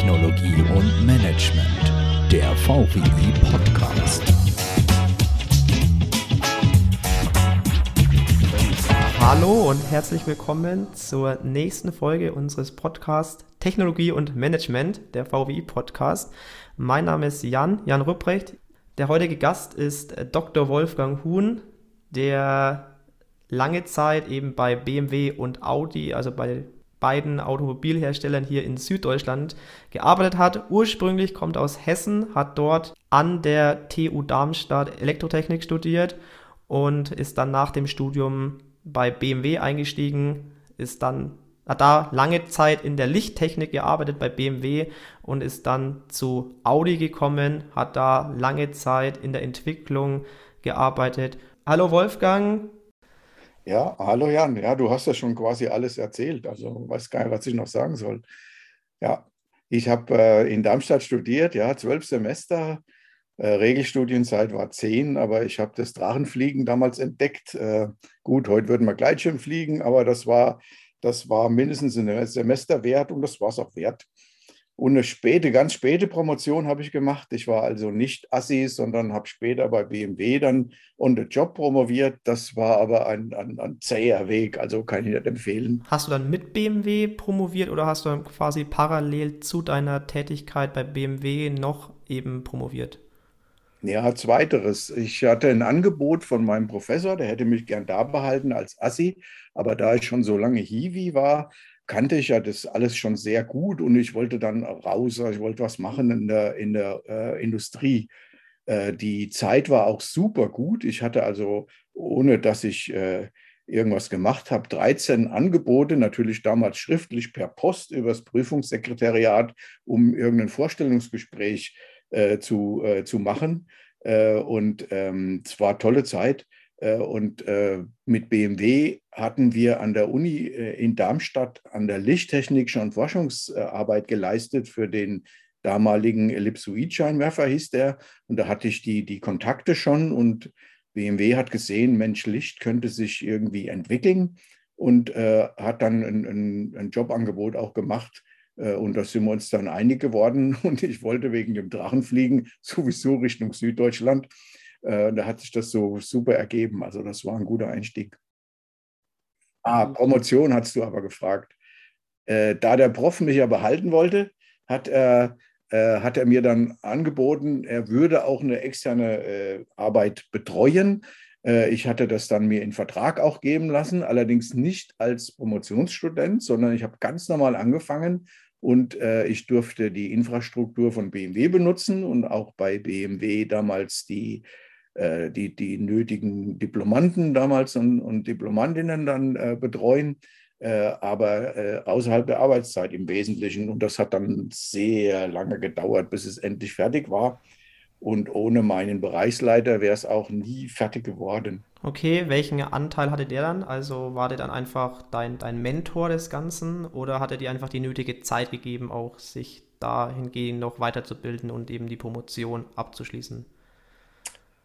Technologie und Management, der VWI Podcast. Hallo und herzlich willkommen zur nächsten Folge unseres Podcasts Technologie und Management, der VWI Podcast. Mein Name ist Jan, Jan Rupprecht. Der heutige Gast ist Dr. Wolfgang Huhn, der lange Zeit eben bei BMW und Audi, also bei beiden Automobilherstellern hier in Süddeutschland gearbeitet hat. Ursprünglich kommt aus Hessen, hat dort an der TU Darmstadt Elektrotechnik studiert und ist dann nach dem Studium bei BMW eingestiegen, ist dann hat da lange Zeit in der Lichttechnik gearbeitet bei BMW und ist dann zu Audi gekommen, hat da lange Zeit in der Entwicklung gearbeitet. Hallo Wolfgang, ja, hallo Jan. Ja, du hast ja schon quasi alles erzählt. Also weiß gar nicht, was ich noch sagen soll. Ja, ich habe äh, in Darmstadt studiert, ja, zwölf Semester. Äh, Regelstudienzeit war zehn, aber ich habe das Drachenfliegen damals entdeckt. Äh, gut, heute würden wir Gleitschirm fliegen, aber das war, das war mindestens ein Semester wert und das war es auch wert. Und eine späte, ganz späte Promotion habe ich gemacht. Ich war also nicht Assi, sondern habe später bei BMW dann on the Job promoviert. Das war aber ein, ein, ein zäher Weg, also kann ich nicht empfehlen. Hast du dann mit BMW promoviert oder hast du dann quasi parallel zu deiner Tätigkeit bei BMW noch eben promoviert? Ja, zweiteres. Ich hatte ein Angebot von meinem Professor, der hätte mich gern da behalten als Assi, aber da ich schon so lange Hiwi war, kannte ich ja das alles schon sehr gut und ich wollte dann raus, ich wollte was machen in der, in der äh, Industrie. Äh, die Zeit war auch super gut. Ich hatte also, ohne dass ich äh, irgendwas gemacht habe, 13 Angebote, natürlich damals schriftlich per Post übers Prüfungssekretariat, um irgendein Vorstellungsgespräch äh, zu, äh, zu machen. Äh, und ähm, es war tolle Zeit. Äh, und äh, mit BMW hatten wir an der Uni äh, in Darmstadt an der Lichttechnik schon Forschungsarbeit geleistet für den damaligen Ellipsoid-Scheinwerfer, hieß der. Und da hatte ich die, die Kontakte schon und BMW hat gesehen, Mensch, Licht könnte sich irgendwie entwickeln und äh, hat dann ein, ein, ein, Jobangebot auch gemacht. Und da sind wir uns dann einig geworden. Und ich wollte wegen dem Drachenfliegen sowieso Richtung Süddeutschland. Äh, da hat sich das so super ergeben. Also das war ein guter Einstieg. Ah, mhm. Promotion hast du aber gefragt. Äh, da der Prof mich ja behalten wollte, hat er, äh, hat er mir dann angeboten, er würde auch eine externe äh, Arbeit betreuen. Äh, ich hatte das dann mir in Vertrag auch geben lassen, allerdings nicht als Promotionsstudent, sondern ich habe ganz normal angefangen und äh, ich durfte die Infrastruktur von BMW benutzen und auch bei BMW damals die die, die nötigen Diplomanten damals und, und Diplomantinnen dann äh, betreuen, äh, aber äh, außerhalb der Arbeitszeit im Wesentlichen. Und das hat dann sehr lange gedauert, bis es endlich fertig war. Und ohne meinen Bereichsleiter wäre es auch nie fertig geworden. Okay, welchen Anteil hatte der dann? Also war der dann einfach dein, dein Mentor des Ganzen oder hat er dir einfach die nötige Zeit gegeben, auch sich dahingehend noch weiterzubilden und eben die Promotion abzuschließen?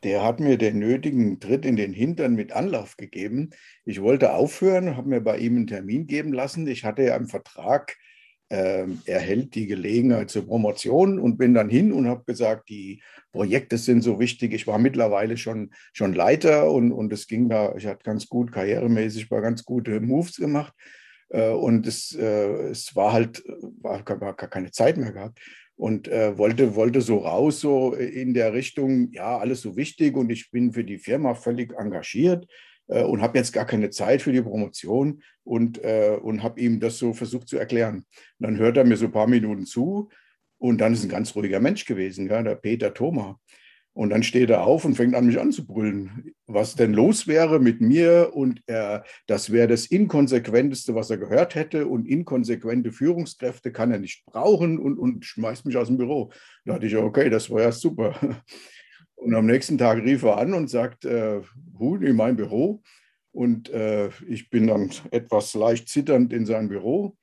Der hat mir den nötigen Tritt in den Hintern mit Anlauf gegeben. Ich wollte aufhören, habe mir bei ihm einen Termin geben lassen. Ich hatte ja im Vertrag, äh, er hält die Gelegenheit zur Promotion und bin dann hin und habe gesagt, die Projekte sind so wichtig. Ich war mittlerweile schon, schon Leiter und, und es ging da, ich hatte ganz gut karrieremäßig, war ganz gute Moves gemacht. Äh, und es, äh, es war halt, war, war gar keine Zeit mehr gehabt und äh, wollte, wollte so raus, so in der Richtung, ja, alles so wichtig und ich bin für die Firma völlig engagiert äh, und habe jetzt gar keine Zeit für die Promotion und, äh, und habe ihm das so versucht zu erklären. Und dann hört er mir so ein paar Minuten zu und dann ist ein ganz ruhiger Mensch gewesen, ja, der Peter Thoma. Und dann steht er auf und fängt an, mich anzubrüllen, was denn los wäre mit mir. Und er, das wäre das Inkonsequenteste, was er gehört hätte. Und inkonsequente Führungskräfte kann er nicht brauchen und, und schmeißt mich aus dem Büro. Da dachte ich, okay, das war ja super. Und am nächsten Tag rief er an und sagt, äh, Huhn in mein Büro. Und äh, ich bin dann etwas leicht zitternd in sein Büro.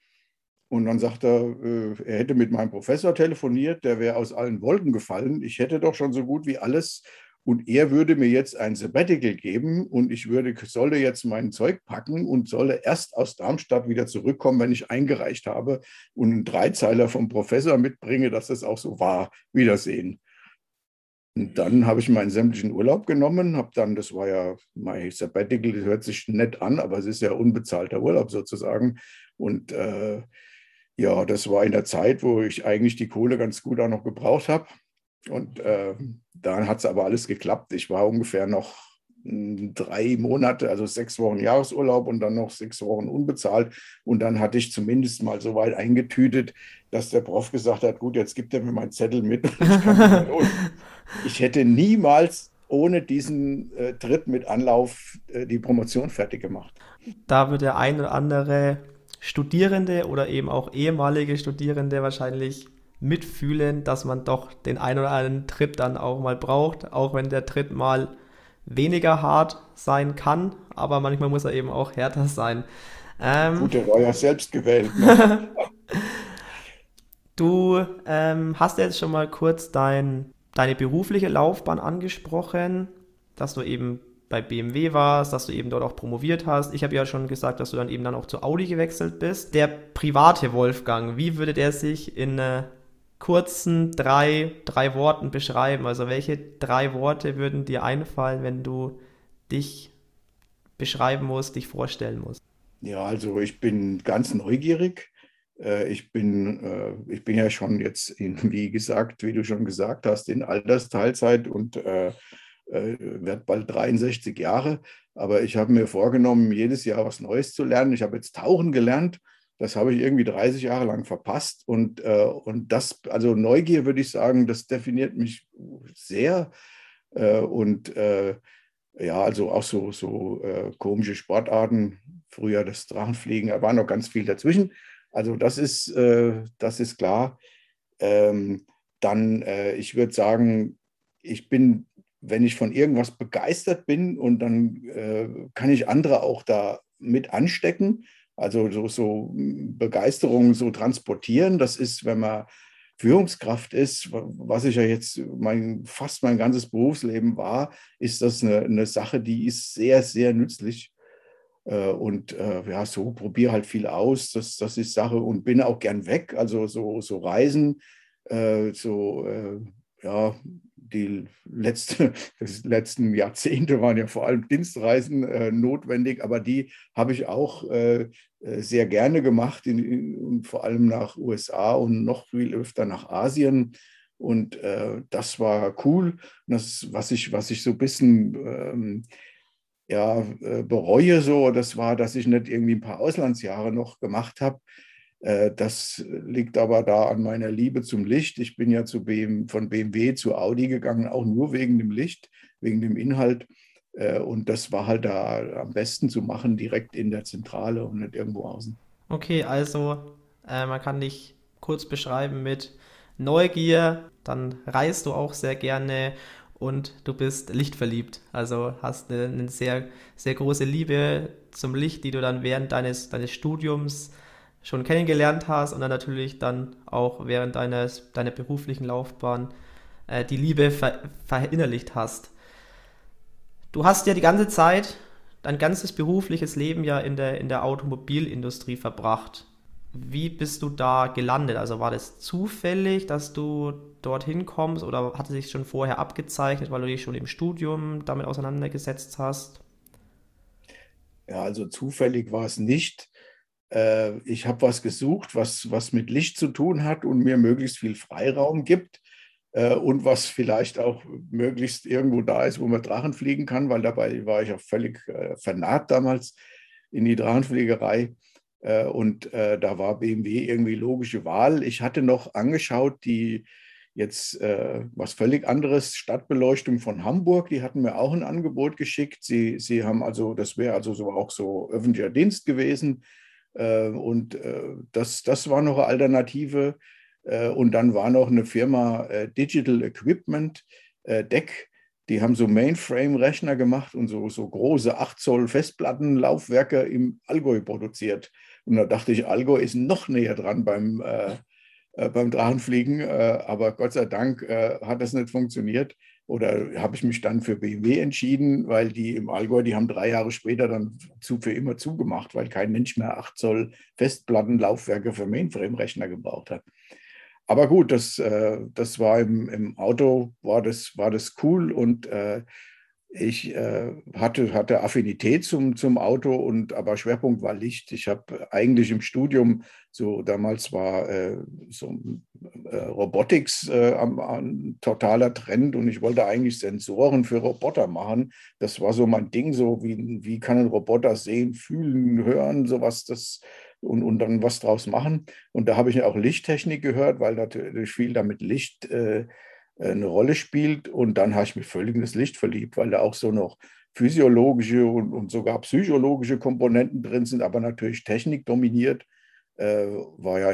Und dann sagt er, äh, er hätte mit meinem Professor telefoniert, der wäre aus allen Wolken gefallen. Ich hätte doch schon so gut wie alles und er würde mir jetzt ein Sabbatical geben und ich würde, solle jetzt mein Zeug packen und solle erst aus Darmstadt wieder zurückkommen, wenn ich eingereicht habe und einen Dreizeiler vom Professor mitbringe, dass das auch so war. Wiedersehen. Und dann habe ich meinen sämtlichen Urlaub genommen, habe dann, das war ja mein Sabbatical, das hört sich nett an, aber es ist ja unbezahlter Urlaub sozusagen. Und äh, ja, das war in der Zeit, wo ich eigentlich die Kohle ganz gut auch noch gebraucht habe. Und äh, dann hat es aber alles geklappt. Ich war ungefähr noch hm, drei Monate, also sechs Wochen Jahresurlaub und dann noch sechs Wochen unbezahlt. Und dann hatte ich zumindest mal so weit eingetütet, dass der Prof gesagt hat, gut, jetzt gibt er mir meinen Zettel mit. Und ich, ich hätte niemals ohne diesen äh, Tritt mit Anlauf äh, die Promotion fertig gemacht. Da wird der ein oder andere Studierende oder eben auch ehemalige Studierende wahrscheinlich mitfühlen, dass man doch den ein oder anderen Tritt dann auch mal braucht, auch wenn der Tritt mal weniger hart sein kann, aber manchmal muss er eben auch härter sein. Ähm, Gut, der war ja selbst gewählt. Ne? du ähm, hast jetzt schon mal kurz dein, deine berufliche Laufbahn angesprochen, dass du eben bei BMW warst, dass du eben dort auch promoviert hast. Ich habe ja schon gesagt, dass du dann eben dann auch zu Audi gewechselt bist. Der private Wolfgang, wie würde der sich in äh, kurzen drei, drei Worten beschreiben? Also welche drei Worte würden dir einfallen, wenn du dich beschreiben musst, dich vorstellen musst? Ja, also ich bin ganz neugierig. Äh, ich bin, äh, ich bin ja schon jetzt, in, wie gesagt, wie du schon gesagt hast, in Altersteilzeit und äh, werde bald 63 Jahre. Aber ich habe mir vorgenommen, jedes Jahr was Neues zu lernen. Ich habe jetzt Tauchen gelernt das habe ich irgendwie 30 Jahre lang verpasst. Und, äh, und das, also Neugier würde ich sagen, das definiert mich sehr. Äh, und äh, ja, also auch so, so äh, komische Sportarten, früher das Drachenfliegen, da war noch ganz viel dazwischen. Also das ist, äh, das ist klar. Ähm, dann, äh, ich würde sagen, ich bin, wenn ich von irgendwas begeistert bin und dann kann ich andere auch da mit anstecken also so, so Begeisterung so transportieren, das ist, wenn man Führungskraft ist, was ich ja jetzt mein, fast mein ganzes Berufsleben war, ist das eine, eine Sache, die ist sehr, sehr nützlich. Äh, und äh, ja, so probiere halt viel aus, das, das ist Sache und bin auch gern weg. Also so, so Reisen, äh, so ja, die letzte, das letzten Jahrzehnte waren ja vor allem Dienstreisen äh, notwendig, aber die habe ich auch äh, äh sehr gerne gemacht, in, in, vor allem nach USA und noch viel öfter nach Asien. Und äh, das war cool. Das, was ich, was ich so ein bisschen ähm, ja, äh, bereue, so, das war, dass ich nicht irgendwie ein paar Auslandsjahre noch gemacht habe das liegt aber da an meiner Liebe zum Licht. Ich bin ja zu BM, von BMW zu Audi gegangen, auch nur wegen dem Licht, wegen dem Inhalt. Äh, und das war halt da am besten zu machen, direkt in der Zentrale und nicht irgendwo außen. Okay, also äh, man kann dich kurz beschreiben mit Neugier, dann reist du auch sehr gerne und du bist lichtverliebt. Also hast eine, eine sehr, sehr große Liebe zum Licht, die du dann während deines, deines Studiums schon kennengelernt hast und dann natürlich dann auch während deines, deiner beruflichen Laufbahn äh, die Liebe ver verinnerlicht hast. Du hast ja die ganze Zeit, dein ganzes berufliches Leben ja in der, in der Automobilindustrie verbracht. Wie bist du da gelandet? Also war das zufällig, dass du dorthin kommst oder hatte sich schon vorher abgezeichnet, weil du dich schon im Studium damit auseinandergesetzt hast? Ja, also zufällig war es nicht. Äh, ich habe was gesucht, was, was mit Licht zu tun hat und mir möglichst viel Freiraum gibt äh, und was vielleicht auch möglichst irgendwo da ist, wo man Drachen fliegen kann, weil dabei war ich auch völlig äh, vernarrt damals in die Drachenfliegerei. Und da war BMW irgendwie logische Wahl. Ich hatte noch angeschaut, die jetzt was völlig anderes, Stadtbeleuchtung von Hamburg, die hatten mir auch ein Angebot geschickt. Sie, sie haben also, das wäre also so auch so öffentlicher Dienst gewesen. Äh, und äh, das, das war noch eine Alternative. Äh, und dann war noch eine Firma Digital Equipment, DEC, die haben so Mainframe-Rechner gemacht und so, so große 8 Zoll Festplattenlaufwerke im Allgäu produziert. Und da dachte ich, Allgäu ist noch näher dran beim, äh, beim Drachenfliegen, äh, aber Gott sei Dank äh, hat das nicht funktioniert. Oder habe ich mich dann für BMW entschieden, weil die im Allgäu, die haben drei Jahre später dann zu, für immer zugemacht, weil kein Mensch mehr 8 Zoll Festplattenlaufwerke für Mainframe-Rechner gebraucht hat. Aber gut, das, äh, das war im, im Auto, war das, war das cool und äh, ich äh, hatte, hatte Affinität zum, zum Auto und aber Schwerpunkt war Licht. Ich habe eigentlich im Studium so damals war äh, so äh, Robotics äh, ein totaler Trend und ich wollte eigentlich Sensoren für Roboter machen. Das war so mein Ding, so wie, wie kann ein Roboter sehen, fühlen, hören, sowas, das und, und dann was draus machen. Und da habe ich auch Lichttechnik gehört, weil natürlich viel damit Licht äh, eine Rolle spielt. Und dann habe ich mich völlig in das Licht verliebt, weil da auch so noch physiologische und, und sogar psychologische Komponenten drin sind, aber natürlich Technik dominiert. Äh, war ja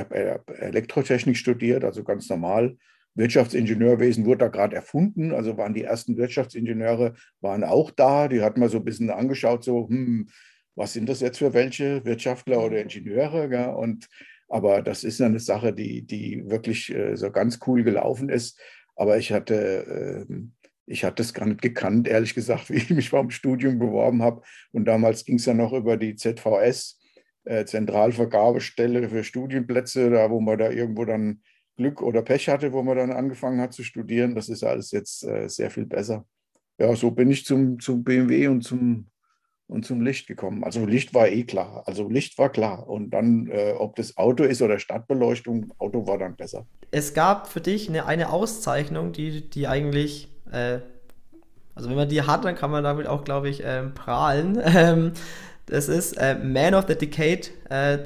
Elektrotechnik studiert, also ganz normal. Wirtschaftsingenieurwesen wurde da gerade erfunden, also waren die ersten Wirtschaftsingenieure waren auch da. Die hatten mal so ein bisschen angeschaut, so, hm, was sind das jetzt für welche, Wirtschaftler oder Ingenieure? Gell? Und, aber das ist eine Sache, die, die wirklich äh, so ganz cool gelaufen ist. Aber ich hatte, ähm, ich hatte es gar nicht gekannt, ehrlich gesagt, wie ich mich dem Studium beworben habe. Und damals ging es ja noch über die ZVS, äh, Zentralvergabestelle für Studienplätze, da wo man da irgendwo dann Glück oder Pech hatte, wo man dann angefangen hat zu studieren. Das ist alles jetzt äh, sehr viel besser. Ja, so bin ich zum, zum BMW und zum und zum Licht gekommen. Also Licht war eh klar. Also Licht war klar. Und dann, äh, ob das Auto ist oder Stadtbeleuchtung, Auto war dann besser. Es gab für dich eine, eine Auszeichnung, die, die eigentlich, äh, also wenn man die hat, dann kann man damit auch, glaube ich, ähm, prahlen. Ähm, das ist äh, Man of the Decade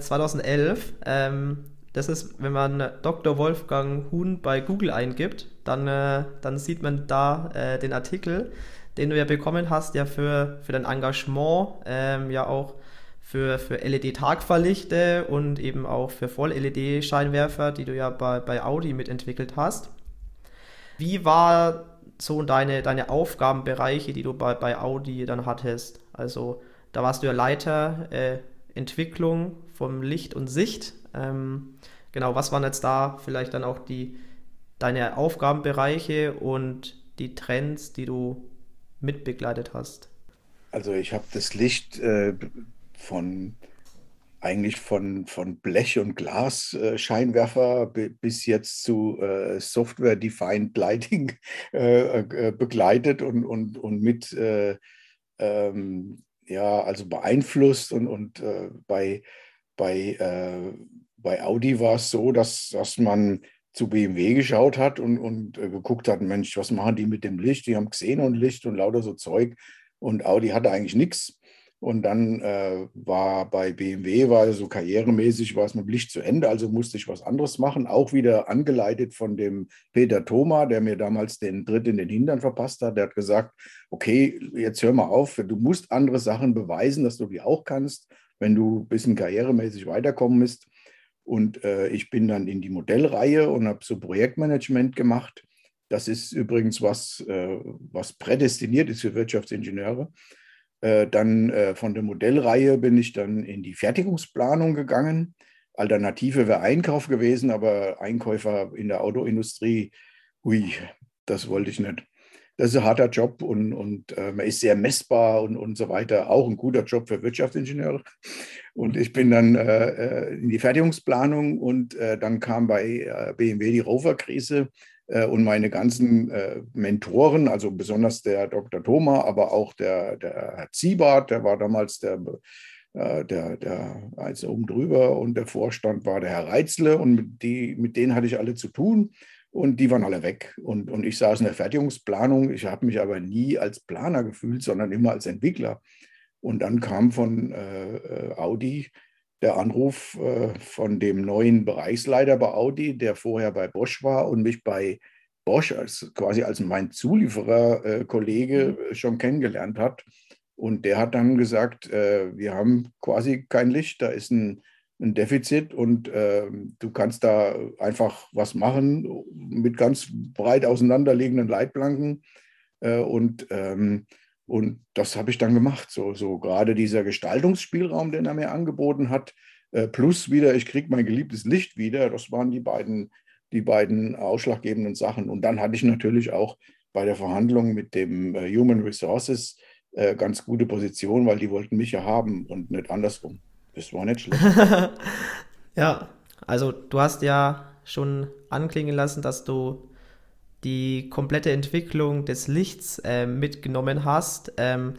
2011. Äh, ähm, das ist, wenn man Dr. Wolfgang Huhn bei Google eingibt, dann, äh, dann sieht man da äh, den Artikel den du ja bekommen hast, ja für, für dein Engagement, ähm, ja auch für, für LED-Tagverlichte und eben auch für Voll-LED-Scheinwerfer, die du ja bei, bei Audi mitentwickelt hast. Wie war so deine, deine Aufgabenbereiche, die du bei, bei Audi dann hattest? Also da warst du ja Leiter äh, Entwicklung vom Licht und Sicht. Ähm, genau, was waren jetzt da vielleicht dann auch die, deine Aufgabenbereiche und die Trends, die du mitbegleitet hast? Also ich habe das Licht äh, von eigentlich von, von Blech- und Glas-Scheinwerfer äh, bis jetzt zu äh, Software-Defined Lighting äh, äh, begleitet und, und, und mit äh, ähm, ja, also beeinflusst und, und bei, bei, bei Audi war es so, dass, dass man zu BMW geschaut hat und, und äh, geguckt hat, Mensch, was machen die mit dem Licht? Die haben Xenonlicht und lauter so Zeug. Und Audi hatte eigentlich nichts. Und dann äh, war bei BMW, war so karrieremäßig, war es mit Licht zu Ende, also musste ich was anderes machen. Auch wieder angeleitet von dem Peter Thoma, der mir damals den Tritt in den Hintern verpasst hat. Der hat gesagt, okay, jetzt hör mal auf, du musst andere Sachen beweisen, dass du die auch kannst, wenn du ein bisschen karrieremäßig weiterkommen musst. Und äh, ich bin dann in die Modellreihe und habe so Projektmanagement gemacht. Das ist übrigens was, äh, was prädestiniert ist für Wirtschaftsingenieure. Äh, dann äh, von der Modellreihe bin ich dann in die Fertigungsplanung gegangen. Alternative wäre Einkauf gewesen, aber Einkäufer in der Autoindustrie, hui, das wollte ich nicht das ist ein harter Job und, und äh, man ist sehr messbar und, und so weiter. Auch ein guter Job für Wirtschaftsingenieure. Und ich bin dann äh, äh in die Fertigungsplanung und äh, dann kam bei äh, BMW die Rover-Krise äh, und meine ganzen Mentoren, also besonders der Dr. Thoma, aber auch der, der Herr Ziebart, der war damals der der, der also oben drüber und der Vorstand war der Herr Reitzle und mit, die, mit denen hatte ich alle zu tun. Und die waren alle weg. Und, und ich saß in der Fertigungsplanung. Ich habe mich aber nie als Planer gefühlt, sondern immer als Entwickler. Und dann kam von äh, äh, Audi der Anruf äh, von dem neuen Bereichsleiter bei Audi, der vorher bei Bosch war und mich bei Bosch als, quasi als mein Zulieferer-Kollege äh, schon kennengelernt hat. Und der hat dann gesagt, äh, wir haben quasi kein Licht, da ist ein ein Defizit und äh, du kannst da einfach was machen mit ganz breit auseinanderliegenden Leitplanken. Äh, und, ähm, und das habe ich dann gemacht. So, so gerade dieser Gestaltungsspielraum, den er mir angeboten hat, äh, plus wieder, ich kriege mein geliebtes Licht wieder, das waren die beiden, die beiden ausschlaggebenden Sachen. Und dann hatte ich natürlich auch bei der Verhandlung mit dem äh, Human Resources äh, ganz gute Position, weil die wollten mich ja haben und nicht andersrum. Das war nicht schlecht. ja, also du hast ja schon anklingen lassen, dass du die komplette Entwicklung des Lichts äh, mitgenommen hast. Ähm,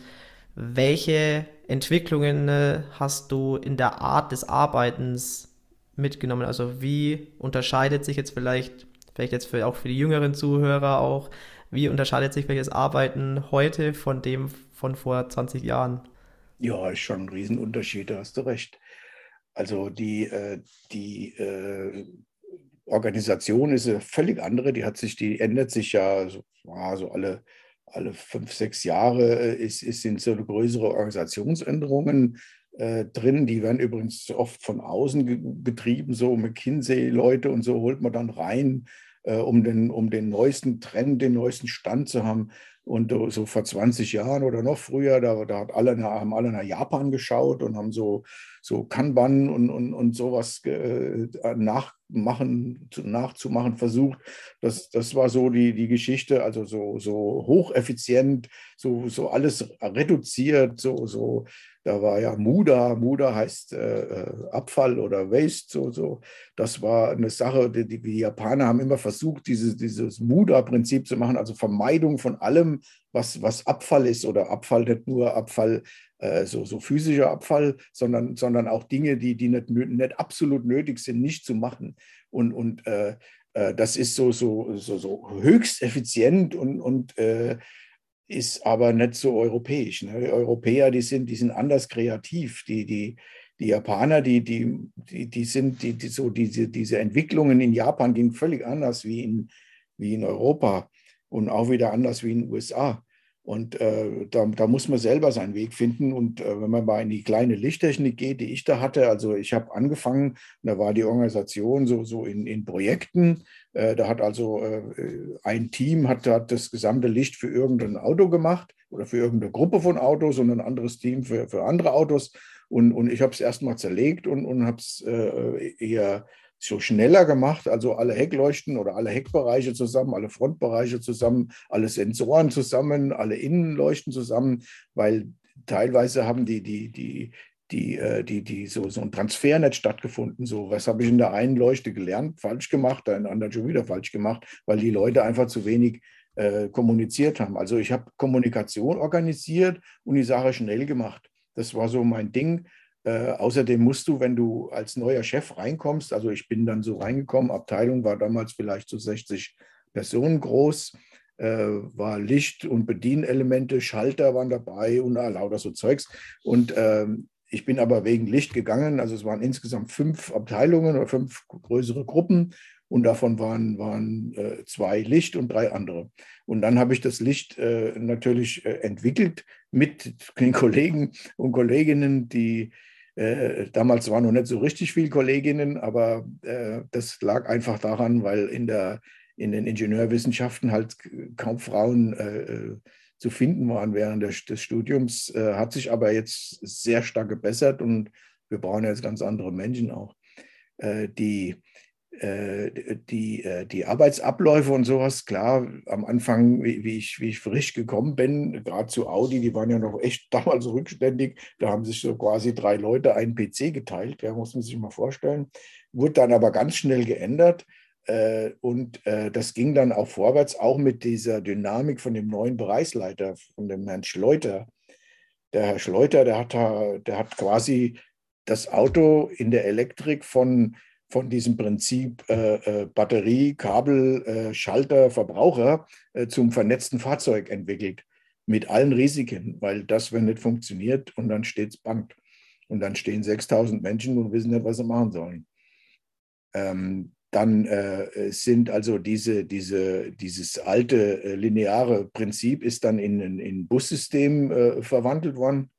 welche Entwicklungen äh, hast du in der Art des Arbeitens mitgenommen? Also wie unterscheidet sich jetzt vielleicht, vielleicht jetzt für, auch für die jüngeren Zuhörer auch, wie unterscheidet sich welches Arbeiten heute von dem von vor 20 Jahren? Ja, ist schon ein Riesenunterschied, da hast du recht. Also die, äh, die äh, Organisation ist eine völlig andere, die hat sich, die ändert sich ja so, so alle, alle fünf, sechs Jahre äh, ist, ist, sind so größere Organisationsänderungen drin. Die werden übrigens oft von außen ge getrieben, so McKinsey-Leute und so holt man dann rein, äh, um, den, um den neuesten Trend, den neuesten Stand zu haben. Und so vor 20 Jahren oder noch früher, da, da alle, haben alle nach Japan geschaut und haben so, so Kanban und, und, und sowas äh, nachmachen, nachzumachen versucht. Das, das war so die, die Geschichte, also so, so hocheffizient, so, so alles reduziert, so, so da war ja Muda, Muda heißt äh, äh, Abfall oder Waste, so, so. Das war eine Sache, die, die Japaner haben immer versucht, dieses, dieses Muda-Prinzip zu machen, also Vermeidung von allem, was, was Abfall ist oder Abfall, nicht nur Abfall, äh, so, so physischer Abfall, sondern, sondern auch Dinge, die, die nicht, nicht absolut nötig sind, nicht zu machen. Und, und äh, äh das ist so, so, so, so höchst effizient und, und äh, ist aber nicht so europäisch. Ne? Die Europäer, die sind, die sind anders kreativ. Die, die, die Japaner, die, die, die, die sind, die, die, so diese, diese Entwicklungen in Japan gehen völlig anders wie in, wie in Europa und auch wieder anders wie in den USA. Und äh, da, da, muss man selber seinen Weg finden. Und äh, wenn man mal in die kleine Lichttechnik geht, die ich da hatte, also ich habe angefangen, da war die Organisation so, so in, in Projekten. Äh, da hat also äh, ein Team hat, hat das gesamte Licht für irgendein Auto gemacht oder für irgendeine Gruppe von Autos und ein anderes Team für, für andere Autos. Und, und ich habe es erstmal zerlegt und, und habe es äh, eher so schneller gemacht, also alle Heckleuchten oder alle Heckbereiche zusammen, alle Frontbereiche zusammen, alle Sensoren zusammen, alle Innenleuchten zusammen, weil teilweise haben die, die, die, die, äh, die, die so, so ein Transfer nicht stattgefunden. So, was habe ich in der einen Leuchte gelernt, falsch gemacht, in der anderen schon wieder falsch gemacht, weil die Leute einfach zu wenig äh, kommuniziert haben. Also ich habe Kommunikation organisiert und die Sache schnell gemacht. Das war so mein Ding. Äh, außerdem musst du, wenn du als neuer Chef reinkommst, also ich bin dann so reingekommen, Abteilung war damals vielleicht so 60 Personen groß, äh, war Licht- und Bedienelemente, Schalter waren dabei und ah, lauter so Zeugs. Und ähm, ich bin aber wegen Licht gegangen, also es waren insgesamt fünf Abteilungen oder fünf größere Gruppen und davon waren, waren äh, zwei Licht und drei andere. Und dann habe ich das Licht äh, natürlich entwickelt mit den Kollegen und Kolleginnen, die äh, damals waren noch nicht so richtig viele Kolleginnen, aber äh, das lag einfach daran, weil in, der, in den Ingenieurwissenschaften halt kaum Frauen äh, äh zu finden waren während des, des Studiums. Äh, hat sich aber jetzt sehr stark gebessert und wir brauchen jetzt ganz andere Menschen auch. Die die, äh, die Arbeitsabläufe und sowas, klar, am Anfang, wie, wie, ich, wie ich frisch gekommen bin, gerade zu Audi, die waren ja noch echt damals rückständig, da haben sich so quasi drei Leute einen PC geteilt, ja, muss man sich mal vorstellen. Wurde dann aber ganz schnell geändert äh, und das ging dann auch vorwärts, auch mit dieser Dynamik von dem neuen Bereichsleiter, von dem Herrn Schleuter. Der Herr Schleuter, der hat, der hat quasi das Auto in der Elektrik von von diesem Prinzip äh, äh, Batterie, Kabel, äh, Schalter, Verbraucher äh, zum vernetzten Fahrzeug entwickelt. Mit allen Risiken, weil das, wenn nicht funktioniert, und dann steht es Bank. Und dann stehen 6000 Menschen und wissen nicht, was sie machen sollen. Ähm, dann äh, sind also diese, diese, dieses alte äh, lineare Prinzip ist dann in ein Bussystem verwandelt worden.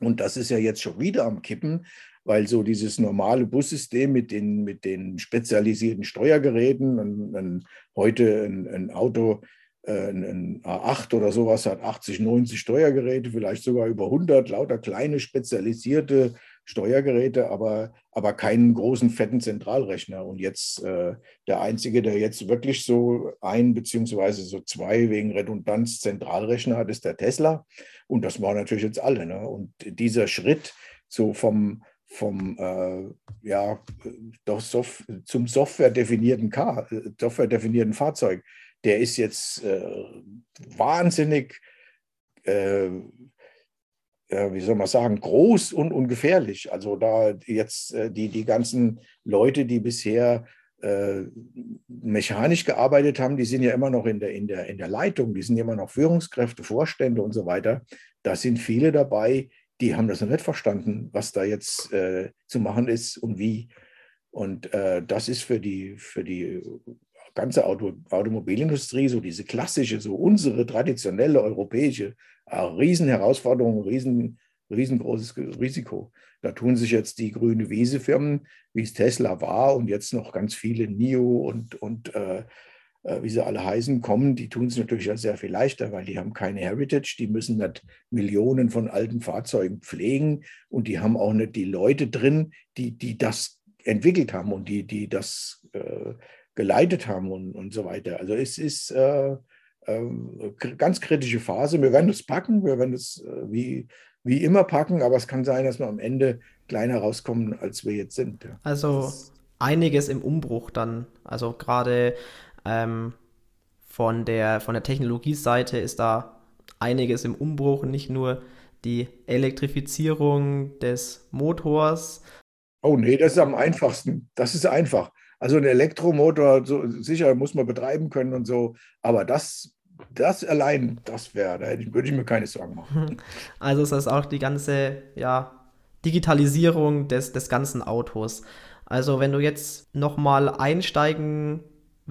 Und das ist ja jetzt schon wieder am Kippen, weil so dieses normale Bussystem mit den, mit den spezialisierten Steuergeräten, ein, ein, heute ein, ein Auto, äh, ein A8 oder sowas hat 80, 90 Steuergeräte, vielleicht sogar über 100, lauter kleine spezialisierte Steuergeräte, aber, aber keinen großen, fetten Zentralrechner. Und jetzt äh, der einzige, der jetzt wirklich so ein beziehungsweise so zwei wegen Redundanz Zentralrechner hat, ist der Tesla. Und das waren natürlich jetzt alle. Ne? Und dieser Schritt so vom, vom äh, ja, doch Sof zum Software definierten Car, Software definierten Fahrzeug, der ist jetzt äh, wahnsinnig äh, wie soll man sagen, groß und ungefährlich. Also da jetzt äh, die, die ganzen Leute, die bisher äh, mechanisch gearbeitet haben, die sind ja immer noch in der, in, der, in der Leitung, die sind immer noch Führungskräfte, Vorstände und so weiter. Da sind viele dabei, die haben das noch nicht verstanden, was da jetzt äh, zu machen ist und wie. Und äh, das ist für die, für die ganze Auto, Automobilindustrie, so diese klassische, so unsere traditionelle europäische Riesenherausforderung, riesen, riesengroßes Risiko. Da tun sich jetzt die grüne Wiese-Firmen, wie es Tesla war und jetzt noch ganz viele NIO und, und äh, äh, wie sie alle heißen, kommen, die tun es natürlich sehr viel leichter, weil die haben keine Heritage, die müssen nicht Millionen von alten Fahrzeugen pflegen und die haben auch nicht die Leute drin, die, die das entwickelt haben und die, die das äh, geleitet haben und, und so weiter. Also es ist äh, ähm, ganz kritische Phase. Wir werden es packen, wir werden es äh, wie, wie immer packen, aber es kann sein, dass wir am Ende kleiner rauskommen, als wir jetzt sind. Also einiges im Umbruch dann. Also gerade ähm, von, der, von der Technologieseite ist da einiges im Umbruch, nicht nur die Elektrifizierung des Motors. Oh nee, das ist am einfachsten. Das ist einfach. Also ein Elektromotor, so, sicher muss man betreiben können und so, aber das, das allein, das wäre, da würde ich mir keine Sorgen machen. Also ist das auch die ganze ja, Digitalisierung des, des ganzen Autos. Also wenn du jetzt nochmal einsteigen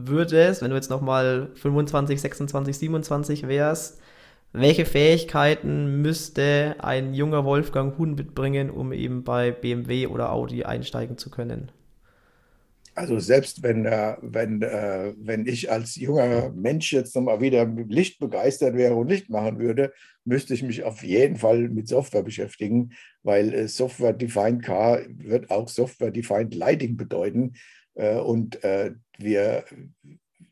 würdest, wenn du jetzt nochmal 25, 26, 27 wärst, welche Fähigkeiten müsste ein junger Wolfgang Huhn mitbringen, um eben bei BMW oder Audi einsteigen zu können? Also selbst wenn, äh, wenn, äh, wenn ich als junger Mensch jetzt nochmal wieder Licht begeistert wäre und Licht machen würde, müsste ich mich auf jeden Fall mit Software beschäftigen, weil äh, Software-Defined Car wird auch Software-Defined Lighting bedeuten. Und wir,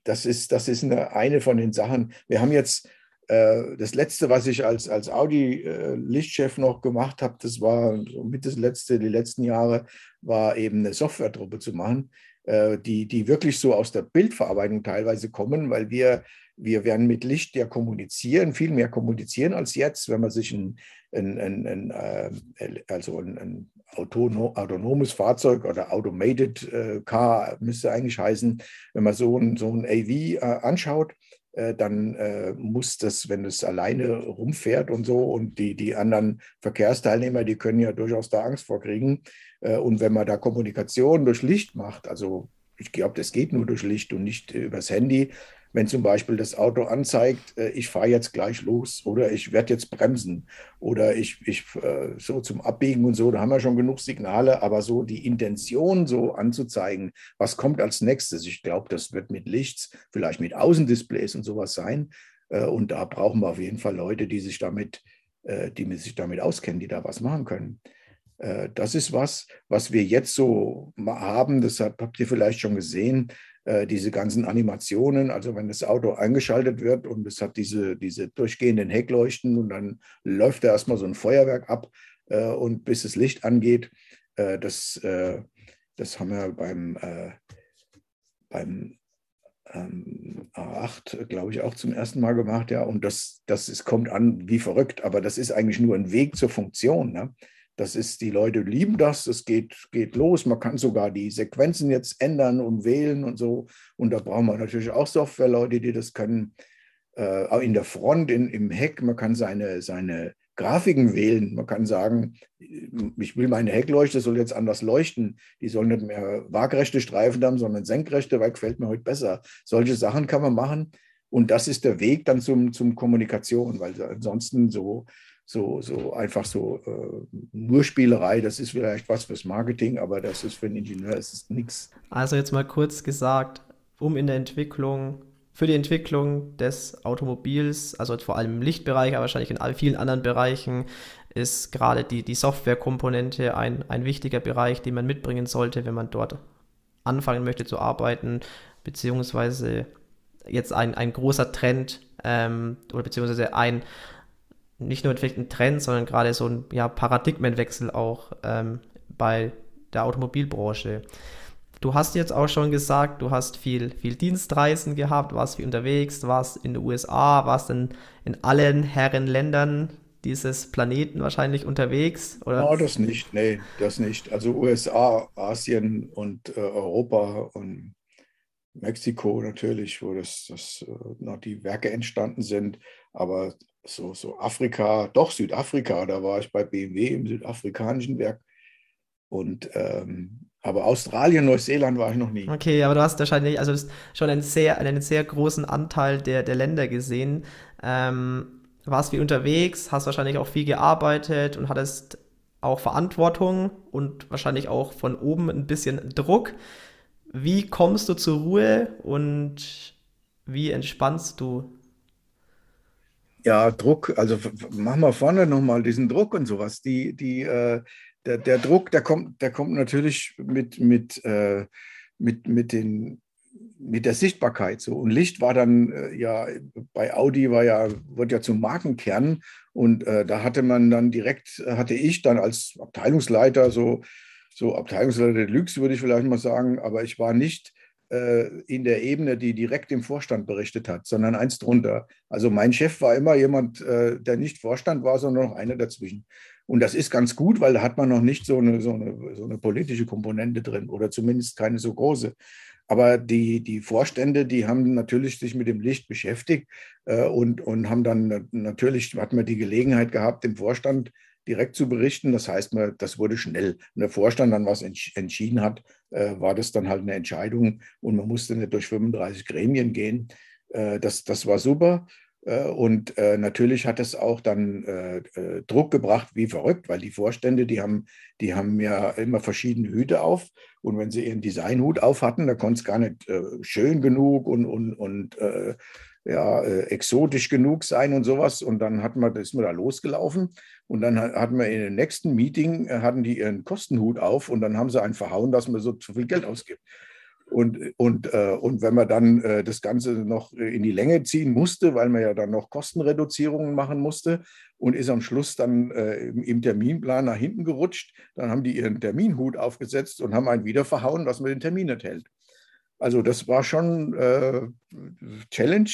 das ist, das ist eine, eine von den Sachen. Wir haben jetzt äh, das letzte, was ich als, als Audi-Lichtchef noch gemacht habe, das war mit das letzte, die letzten Jahre, war eben eine Software-Truppe zu machen. Äh, die, die wirklich so aus der Bildverarbeitung teilweise kommen, weil wir, wir werden mit Licht ja kommunizieren, viel mehr kommunizieren als jetzt, wenn man sich ein, ein, ein, ein äh, also ein, autonomes Fahrzeug oder Automated äh, Car müsste eigentlich heißen, wenn man so ein, so ein AV anschaut, dann äh, muss das, wenn es alleine rumfährt und so und die, die anderen Verkehrsteilnehmer, die können ja durchaus da Angst vorkriegen, äh, und wenn man da Kommunikation durch Licht macht, also ich glaube, das geht nur durch Licht und nicht übers Handy. Wenn zum Beispiel das Auto anzeigt, äh, ich fahre jetzt gleich los oder ich werde jetzt bremsen oder ich, ich äh, so zum Abbiegen und so, da haben wir schon genug Signale, aber so die Intention so anzuzeigen, was kommt als nächstes, ich glaube, das wird mit Lichts, vielleicht mit Außendisplays und sowas sein. Und da brauchen wir auf jeden Fall Leute, die sich damit, die sich damit auskennen, die da was machen können. Äh, das ist was, was wir jetzt so haben. Das habt ihr vielleicht schon gesehen. Äh, diese ganzen Animationen, also wenn das Auto eingeschaltet wird und es hat diese, diese durchgehenden Heckleuchten und dann läuft da erstmal so ein Feuerwerk ab äh, und bis das Licht angeht, das, das haben wir beim, beim ähm, A8, glaube ich, auch zum ersten Mal gemacht, ja. Und das, das ist, kommt an wie verrückt, aber das ist eigentlich nur ein Weg zur Funktion. Ne? Das ist, die Leute lieben das, es geht, geht los. Man kann sogar die Sequenzen jetzt ändern und wählen und so. Und da brauchen wir natürlich auch Softwareleute, die das können. Äh, in der Front, in, im Heck, man kann seine, seine Grafiken wählen. Man kann sagen, ich will meine Heckleuchte, soll jetzt anders leuchten. Die soll nicht mehr waagrechte Streifen haben, sondern senkrechte, weil gefällt mir heute besser. Solche Sachen kann man machen. Und das ist der Weg dann zum, zum Kommunikation, weil ansonsten so so, so einfach so äh, nur Spielerei, das ist vielleicht was fürs Marketing, aber das ist für einen Ingenieur ist es nichts. Also jetzt mal kurz gesagt, um in der Entwicklung, für die Entwicklung des Automobils, also vor allem im Lichtbereich, aber wahrscheinlich in vielen anderen Bereichen, ist gerade die, die Softwarekomponente ein, ein wichtiger Bereich, den man mitbringen sollte, wenn man dort anfangen möchte zu arbeiten, beziehungsweise jetzt ein, ein großer Trend ähm, oder beziehungsweise ein nicht nur vielleicht ein Trend, sondern gerade so ein ja, Paradigmenwechsel auch ähm, bei der Automobilbranche. Du hast jetzt auch schon gesagt, du hast viel, viel Dienstreisen gehabt, warst viel unterwegs, warst in den USA, warst in, in allen Herrenländern dieses Planeten wahrscheinlich unterwegs, oder? Ja, das nicht, nee, das nicht. Also USA, Asien und äh, Europa und Mexiko natürlich, wo das, das äh, noch die Werke entstanden sind, aber so, so Afrika, doch Südafrika, da war ich bei BMW im südafrikanischen Werk und ähm, aber Australien, Neuseeland war ich noch nie. Okay, aber du hast wahrscheinlich also schon einen sehr, einen sehr großen Anteil der, der Länder gesehen. Ähm, warst viel unterwegs, hast wahrscheinlich auch viel gearbeitet und hattest auch Verantwortung und wahrscheinlich auch von oben ein bisschen Druck. Wie kommst du zur Ruhe und wie entspannst du? Ja, Druck, also machen wir vorne nochmal diesen Druck und sowas. Die, die, äh, der, der Druck, der kommt, der kommt natürlich mit, mit, äh, mit, mit den mit der Sichtbarkeit so. Und Licht war dann äh, ja bei Audi war ja, wird ja zum Markenkern. Und äh, da hatte man dann direkt, hatte ich dann als Abteilungsleiter, so, so Abteilungsleiter Deluxe, würde ich vielleicht mal sagen, aber ich war nicht in der Ebene, die direkt dem Vorstand berichtet hat, sondern eins drunter. Also mein Chef war immer jemand, äh, der nicht Vorstand war, sondern noch einer dazwischen. Und das ist ganz gut, weil da hat man noch nicht so eine, so eine, so eine politische Komponente drin oder zumindest keine so große. Aber die, die Vorstände, die haben natürlich sich mit dem Licht beschäftigt äh, und, und haben dann natürlich, hat man die Gelegenheit gehabt, dem Vorstand direkt zu berichten. Das heißt, man, das wurde schnell. Wenn der Vorstand dann was entschieden hat, äh, war das dann halt eine Entscheidung und man musste nicht durch 35 Gremien gehen. Äh, das, das war super. Äh, und äh, natürlich hat es auch dann äh, Druck gebracht, wie verrückt, weil die Vorstände, die haben, die haben ja immer verschiedene Hüte auf. Und wenn sie ihren Designhut auf hatten, da konnte es gar nicht schön genug und, und, und ja, exotisch genug sein und sowas. Und dann hat man, ist man da losgelaufen. Und dann hatten wir in dem nächsten Meeting, hatten die ihren Kostenhut auf und dann haben sie einen verhauen, dass man so zu viel Geld ausgibt. Und, und, äh, und wenn man dann äh, das Ganze noch in die Länge ziehen musste, weil man ja dann noch Kostenreduzierungen machen musste und ist am Schluss dann äh, im, Terminplan nach hinten gerutscht, dann haben die ihren Terminhut aufgesetzt und haben einen wieder verhauen, dass man den Termin nicht hält. Also das war schon äh, Challenge.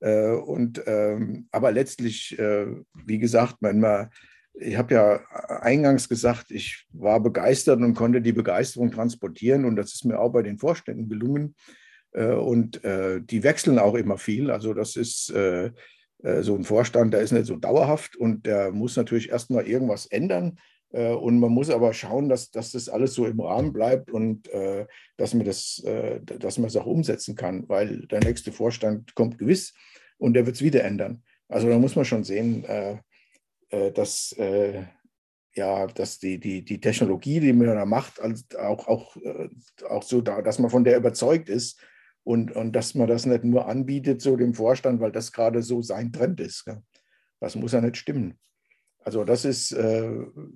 Äh, und, ähm, aber letztlich, äh, wie gesagt, wenn man ich habe ja eingangs gesagt, ich war begeistert und konnte die Begeisterung transportieren und das ist mir auch bei den Vorständen gelungen. Äh, und äh, die wechseln auch immer viel. Also das ist äh, so ein Vorstand, der ist nicht so dauerhaft und der muss natürlich erstmal irgendwas ändern. Und man muss aber schauen, dass, dass das alles so im Rahmen bleibt und dass man das, dass man es auch umsetzen kann, weil der nächste Vorstand kommt gewiss und der wird es wieder ändern. Also da muss man schon sehen, äh, dass, äh, ja, dass die, die, die Technologie, die man da macht, auch, auch, äh, auch so, da, dass man von der überzeugt ist und, und dass man das nicht nur anbietet, so dem Vorstand, weil das gerade so sein Trend ist. Gell? Das muss ja nicht stimmen. Also das ist, äh,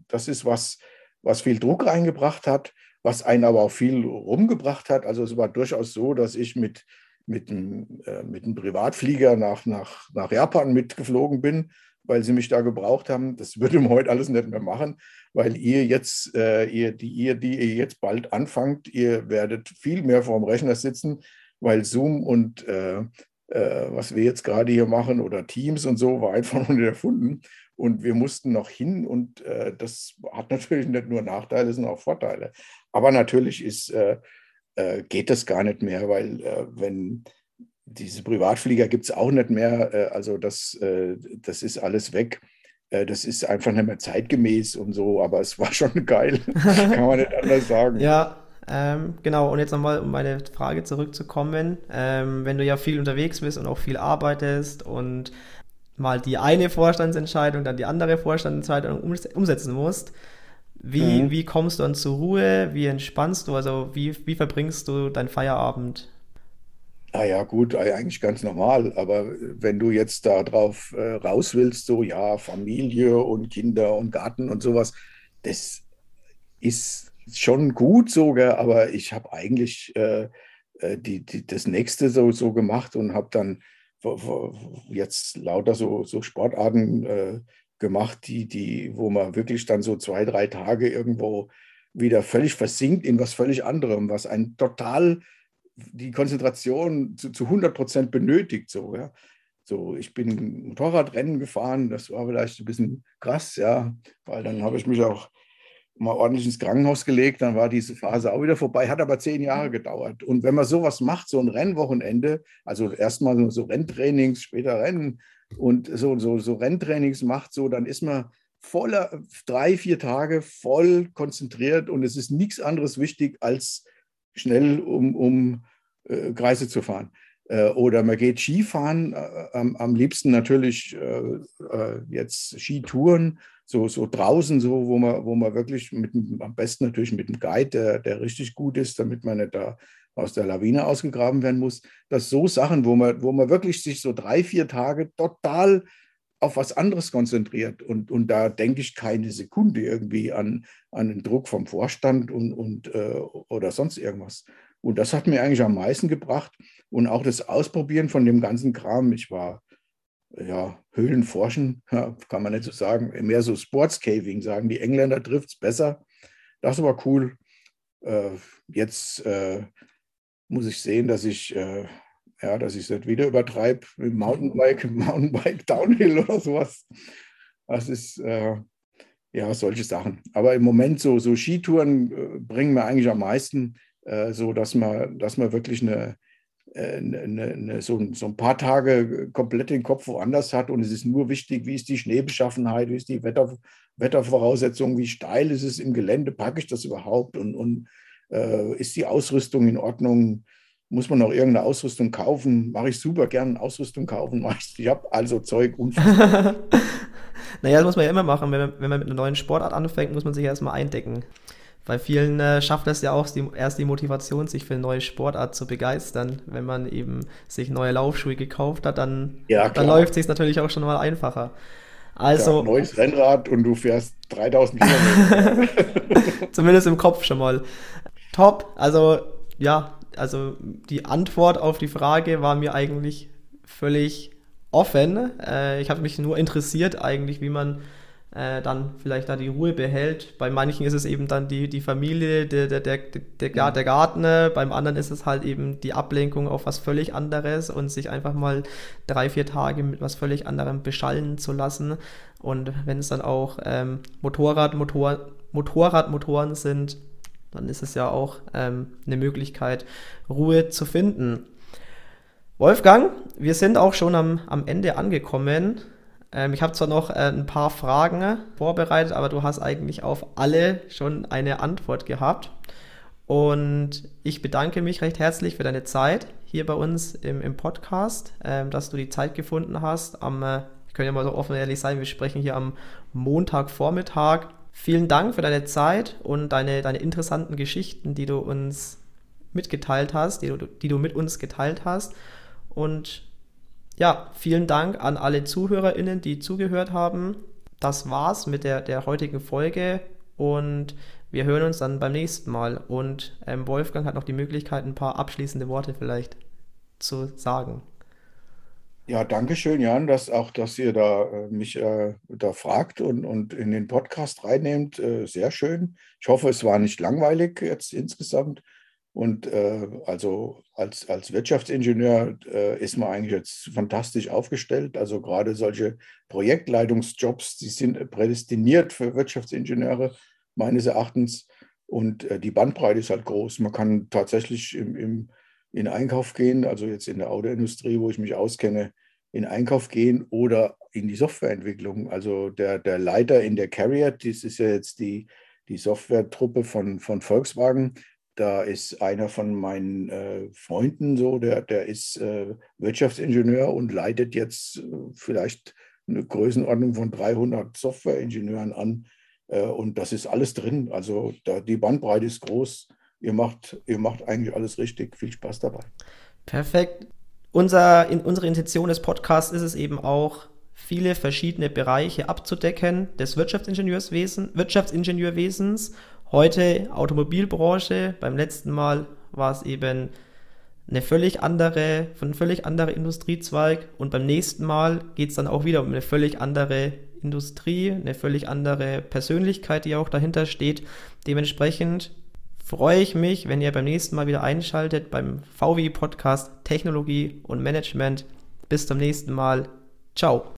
das ist was, was viel Druck reingebracht hat, was einen aber auch viel rumgebracht hat. Also es war durchaus so, dass ich mit, mit, einem, äh, mit einem Privatflieger nach, nach, nach Japan mitgeflogen bin weil sie mich da gebraucht haben. Das würde man heute alles nicht mehr machen, weil ihr jetzt, äh, ihr, die, ihr, die ihr jetzt bald anfangt, ihr werdet viel mehr vorm Rechner sitzen, weil Zoom und äh, was wir jetzt gerade hier machen oder Teams und so war einfach nicht erfunden. Und wir mussten noch hin und äh, das hat natürlich nicht nur Nachteile, sondern auch Vorteile. Aber natürlich ist, äh, äh, geht das gar nicht mehr, weil wenn diese Privatflieger gibt es auch nicht mehr. Äh, also das, äh, das ist alles weg. Äh, das ist einfach nicht mehr zeitgemäß und so, aber es war schon geil. Kann man nicht anders sagen. Ja, ähm, genau. Und jetzt nochmal, um meine Frage zurückzukommen. Ähm, wenn du ja viel unterwegs bist und auch viel arbeitest und mal die eine Vorstandsentscheidung, dann die andere Vorstandsentscheidung umsetzen musst, wie, mhm. wie kommst du dann zur Ruhe? Wie entspannst du? Also wie, wie verbringst du deinen Feierabend? Ah ja, gut, eigentlich ganz normal. Aber wenn du jetzt darauf äh, raus willst, so ja, Familie und Kinder und Garten und sowas, das ist schon gut sogar, aber ich habe eigentlich äh, äh, die, die, das nächste so, so gemacht und habe dann jetzt lauter so, so Sportarten äh, gemacht, die, die, wo man wirklich dann so zwei, drei Tage irgendwo wieder völlig versinkt in was völlig anderem, was einen total die Konzentration zu, zu 100 Prozent benötigt. So, ja. so, ich bin Motorradrennen gefahren, das war vielleicht ein bisschen krass, ja, weil dann habe ich mich auch mal ordentlich ins Krankenhaus gelegt, dann war diese Phase auch wieder vorbei, hat aber zehn Jahre gedauert. Und wenn man sowas macht, so ein Rennwochenende, also erstmal so, so Renntrainings, später Rennen und so, so, so Renntrainings macht, so, dann ist man voller drei, vier Tage voll konzentriert und es ist nichts anderes wichtig, als schnell um, um äh, Kreise zu fahren. Äh, oder man geht Skifahren, äh, am, am liebsten natürlich äh, jetzt Skitouren so, so draußen, so, wo man, wo man wirklich mit, am besten natürlich mit einem Guide, der, der richtig gut ist, damit man nicht da aus der Lawine ausgegraben werden muss. Das so Sachen, wo man, wo man wirklich sich so drei, vier Tage total auf was anderes konzentriert. Und, und da denke ich keine Sekunde irgendwie an, an den Druck vom Vorstand und, und, äh, oder sonst irgendwas. Und das hat mir eigentlich am meisten gebracht. Und auch das Ausprobieren von dem ganzen Kram. Ich war ja, Höhlenforschen, ja, kann man nicht so sagen, mehr so Sportscaving, sagen die Engländer, trifft es besser. Das war cool. Äh, jetzt äh, muss ich sehen, dass ich äh, ja, dass ich es nicht wieder übertreibe mit Mountainbike, Mountainbike Downhill oder sowas. Das ist äh, ja solche Sachen. Aber im Moment so, so Skitouren äh, bringen mir eigentlich am meisten, äh, so dass man, dass man wirklich eine, eine, eine, so, so, ein paar Tage komplett den Kopf woanders hat und es ist nur wichtig, wie ist die Schneebeschaffenheit, wie ist die Wetter, Wettervoraussetzung, wie steil ist es im Gelände, packe ich das überhaupt und, und äh, ist die Ausrüstung in Ordnung, muss man noch irgendeine Ausrüstung kaufen, mache ich super gerne Ausrüstung kaufen, ich, ich habe also Zeug naja, das muss man ja immer machen, wenn man, wenn man mit einer neuen Sportart anfängt, muss man sich erstmal eindecken. Bei vielen äh, schafft es ja auch die, erst die Motivation, sich für eine neue Sportart zu begeistern. Wenn man eben sich neue Laufschuhe gekauft hat, dann, ja, dann läuft es sich natürlich auch schon mal einfacher. Also, ja, neues Rennrad und du fährst 3000 Kilometer. Zumindest im Kopf schon mal. Top. Also, ja, also die Antwort auf die Frage war mir eigentlich völlig offen. Äh, ich habe mich nur interessiert eigentlich, wie man äh, dann vielleicht da die Ruhe behält. Bei manchen ist es eben dann die, die Familie, der, der, der, der, der Garten, beim anderen ist es halt eben die Ablenkung auf was völlig anderes und sich einfach mal drei, vier Tage mit was völlig anderem beschallen zu lassen. Und wenn es dann auch ähm, Motorrad, Motor, Motorradmotoren sind, dann ist es ja auch ähm, eine Möglichkeit, Ruhe zu finden. Wolfgang, wir sind auch schon am, am Ende angekommen. Ähm, ich habe zwar noch äh, ein paar Fragen vorbereitet, aber du hast eigentlich auf alle schon eine Antwort gehabt. Und ich bedanke mich recht herzlich für deine Zeit hier bei uns im, im Podcast, ähm, dass du die Zeit gefunden hast. Am, äh, ich kann ja mal so offen und ehrlich sein, wir sprechen hier am Montagvormittag. Vielen Dank für deine Zeit und deine, deine interessanten Geschichten, die du uns mitgeteilt hast, die du, die du mit uns geteilt hast. Und ja, vielen Dank an alle ZuhörerInnen, die zugehört haben. Das war's mit der, der heutigen Folge und wir hören uns dann beim nächsten Mal. Und ähm, Wolfgang hat noch die Möglichkeit, ein paar abschließende Worte vielleicht zu sagen. Ja, danke schön, Jan, dass auch, dass ihr da äh, mich äh, da fragt und, und in den Podcast reinnehmt. Äh, sehr schön. Ich hoffe, es war nicht langweilig jetzt insgesamt. Und äh, also als, als Wirtschaftsingenieur äh, ist man eigentlich jetzt fantastisch aufgestellt. Also gerade solche Projektleitungsjobs, die sind prädestiniert für Wirtschaftsingenieure meines Erachtens. Und äh, die Bandbreite ist halt groß. Man kann tatsächlich im, im, in Einkauf gehen, also jetzt in der Autoindustrie, wo ich mich auskenne, in Einkauf gehen oder in die Softwareentwicklung. Also der, der Leiter in der Carrier, das ist ja jetzt die, die Softwaretruppe von, von Volkswagen, da ist einer von meinen äh, Freunden so, der, der ist äh, Wirtschaftsingenieur und leitet jetzt äh, vielleicht eine Größenordnung von 300 Softwareingenieuren an. Äh, und das ist alles drin. Also da, die Bandbreite ist groß. Ihr macht, ihr macht eigentlich alles richtig. Viel Spaß dabei. Perfekt. Unser, in, unsere Intention des Podcasts ist es eben auch, viele verschiedene Bereiche abzudecken des Wirtschaftsingenieurwesen, Wirtschaftsingenieurwesens. Heute Automobilbranche, beim letzten Mal war es eben eine völlig andere, von völlig anderer Industriezweig und beim nächsten Mal geht es dann auch wieder um eine völlig andere Industrie, eine völlig andere Persönlichkeit, die auch dahinter steht. Dementsprechend freue ich mich, wenn ihr beim nächsten Mal wieder einschaltet beim VW Podcast Technologie und Management. Bis zum nächsten Mal. Ciao.